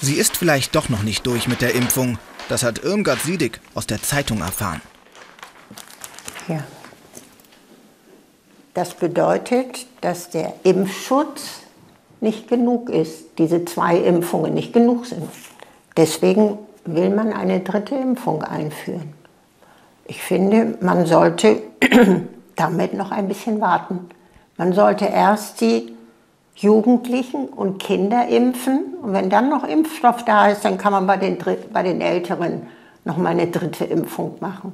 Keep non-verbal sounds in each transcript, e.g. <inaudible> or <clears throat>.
Sie ist vielleicht doch noch nicht durch mit der Impfung. Das hat Irmgard Siedig aus der Zeitung erfahren. Ja. Das bedeutet, dass der Impfschutz nicht genug ist, diese zwei Impfungen nicht genug sind. Deswegen will man eine dritte Impfung einführen. Ich finde, man sollte <clears throat> damit noch ein bisschen warten. Man sollte erst die Jugendlichen und Kinder impfen. Und wenn dann noch Impfstoff da ist, dann kann man bei den, bei den Älteren noch mal eine dritte Impfung machen.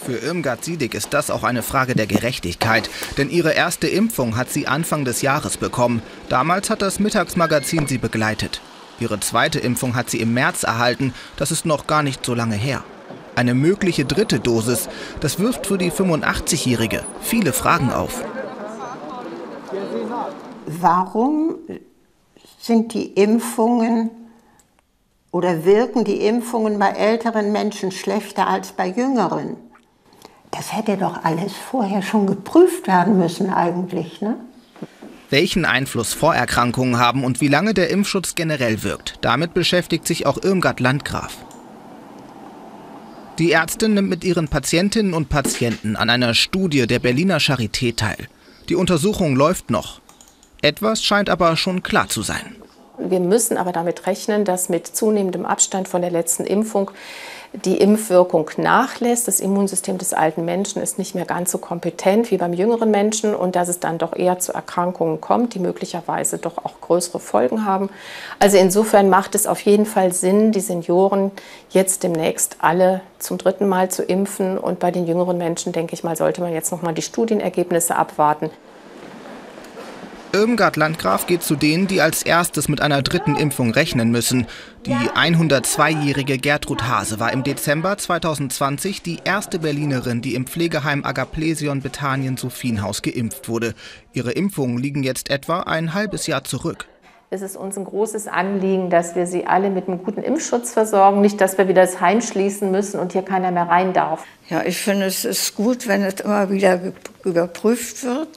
Für Irmgard Siedig ist das auch eine Frage der Gerechtigkeit. Denn ihre erste Impfung hat sie Anfang des Jahres bekommen. Damals hat das Mittagsmagazin sie begleitet. Ihre zweite Impfung hat sie im März erhalten. Das ist noch gar nicht so lange her. Eine mögliche dritte Dosis, das wirft für die 85-Jährige viele Fragen auf warum sind die Impfungen oder wirken die Impfungen bei älteren Menschen schlechter als bei jüngeren? Das hätte doch alles vorher schon geprüft werden müssen eigentlich, ne? Welchen Einfluss Vorerkrankungen haben und wie lange der Impfschutz generell wirkt, damit beschäftigt sich auch Irmgard Landgraf. Die Ärztin nimmt mit ihren Patientinnen und Patienten an einer Studie der Berliner Charité teil. Die Untersuchung läuft noch. Etwas scheint aber schon klar zu sein. Wir müssen aber damit rechnen, dass mit zunehmendem Abstand von der letzten Impfung die Impfwirkung nachlässt. Das Immunsystem des alten Menschen ist nicht mehr ganz so kompetent wie beim jüngeren Menschen und dass es dann doch eher zu Erkrankungen kommt, die möglicherweise doch auch größere Folgen haben. Also insofern macht es auf jeden Fall Sinn, die Senioren jetzt demnächst alle zum dritten Mal zu impfen und bei den jüngeren Menschen, denke ich mal, sollte man jetzt noch mal die Studienergebnisse abwarten. Irmgard Landgraf geht zu denen, die als erstes mit einer dritten Impfung rechnen müssen. Die 102-jährige Gertrud Hase war im Dezember 2020 die erste Berlinerin, die im Pflegeheim Agaplesion Bethanien Sophienhaus geimpft wurde. Ihre Impfungen liegen jetzt etwa ein halbes Jahr zurück. Es ist uns ein großes Anliegen, dass wir sie alle mit einem guten Impfschutz versorgen, nicht, dass wir wieder das Heim schließen müssen und hier keiner mehr rein darf. Ja, ich finde, es ist gut, wenn es immer wieder überprüft wird,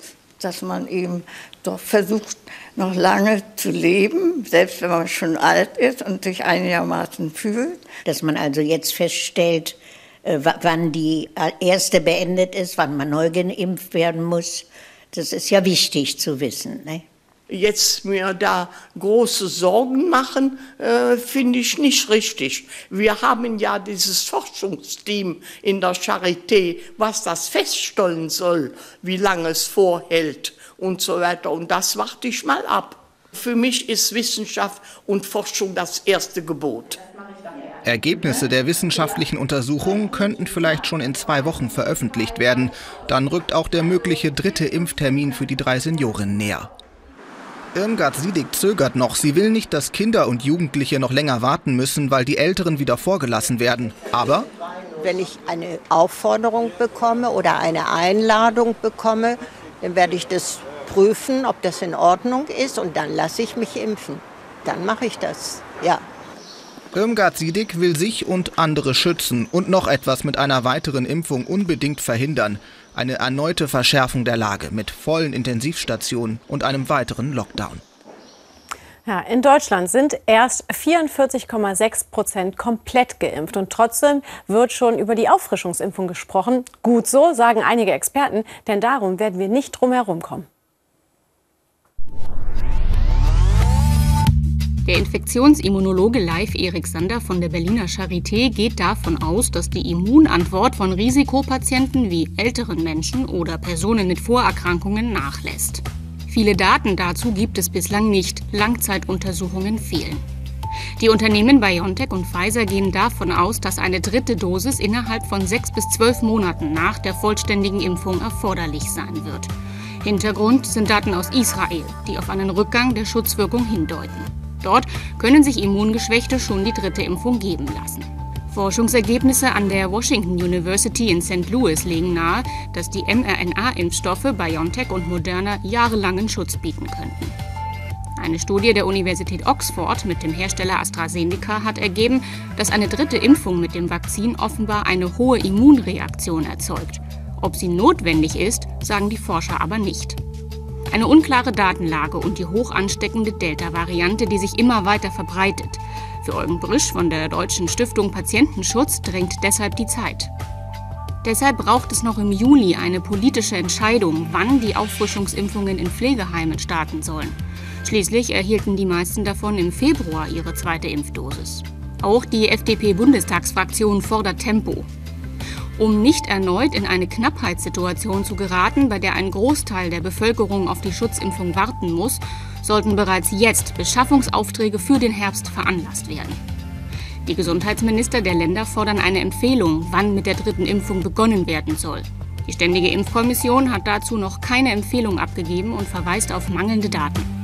dass man eben doch versucht, noch lange zu leben, selbst wenn man schon alt ist und sich einigermaßen fühlt. Dass man also jetzt feststellt, äh, wann die erste beendet ist, wann man neu geimpft werden muss. Das ist ja wichtig zu wissen. Ne? Jetzt mir da große Sorgen machen, äh, finde ich nicht richtig. Wir haben ja dieses Forschungsteam in der Charité, was das feststellen soll, wie lange es vorhält und so weiter. Und das warte ich mal ab. Für mich ist Wissenschaft und Forschung das erste Gebot. Ergebnisse der wissenschaftlichen Untersuchung könnten vielleicht schon in zwei Wochen veröffentlicht werden. Dann rückt auch der mögliche dritte Impftermin für die drei Seniorinnen näher. Irmgard Siedig zögert noch. Sie will nicht, dass Kinder und Jugendliche noch länger warten müssen, weil die Älteren wieder vorgelassen werden. Aber wenn ich eine Aufforderung bekomme oder eine Einladung bekomme, dann werde ich das prüfen, ob das in Ordnung ist und dann lasse ich mich impfen. Dann mache ich das, ja. Irmgard Siedig will sich und andere schützen und noch etwas mit einer weiteren Impfung unbedingt verhindern. Eine erneute Verschärfung der Lage mit vollen Intensivstationen und einem weiteren Lockdown. Ja, in Deutschland sind erst 44,6 Prozent komplett geimpft. Und trotzdem wird schon über die Auffrischungsimpfung gesprochen. Gut so, sagen einige Experten, denn darum werden wir nicht drum herum kommen. Der Infektionsimmunologe Leif Erik Sander von der Berliner Charité geht davon aus, dass die Immunantwort von Risikopatienten wie älteren Menschen oder Personen mit Vorerkrankungen nachlässt. Viele Daten dazu gibt es bislang nicht, Langzeituntersuchungen fehlen. Die Unternehmen BioNTech und Pfizer gehen davon aus, dass eine dritte Dosis innerhalb von sechs bis zwölf Monaten nach der vollständigen Impfung erforderlich sein wird. Hintergrund sind Daten aus Israel, die auf einen Rückgang der Schutzwirkung hindeuten. Dort können sich Immungeschwächte schon die dritte Impfung geben lassen. Forschungsergebnisse an der Washington University in St. Louis legen nahe, dass die mRNA-Impfstoffe BioNTech und Moderna jahrelangen Schutz bieten könnten. Eine Studie der Universität Oxford mit dem Hersteller AstraZeneca hat ergeben, dass eine dritte Impfung mit dem Vakzin offenbar eine hohe Immunreaktion erzeugt. Ob sie notwendig ist, sagen die Forscher aber nicht. Eine unklare Datenlage und die hoch ansteckende Delta-Variante, die sich immer weiter verbreitet. Für Eugen Brisch von der Deutschen Stiftung Patientenschutz drängt deshalb die Zeit. Deshalb braucht es noch im Juli eine politische Entscheidung, wann die Auffrischungsimpfungen in Pflegeheimen starten sollen. Schließlich erhielten die meisten davon im Februar ihre zweite Impfdosis. Auch die FDP-Bundestagsfraktion fordert Tempo. Um nicht erneut in eine Knappheitssituation zu geraten, bei der ein Großteil der Bevölkerung auf die Schutzimpfung warten muss, sollten bereits jetzt Beschaffungsaufträge für den Herbst veranlasst werden. Die Gesundheitsminister der Länder fordern eine Empfehlung, wann mit der dritten Impfung begonnen werden soll. Die Ständige Impfkommission hat dazu noch keine Empfehlung abgegeben und verweist auf mangelnde Daten.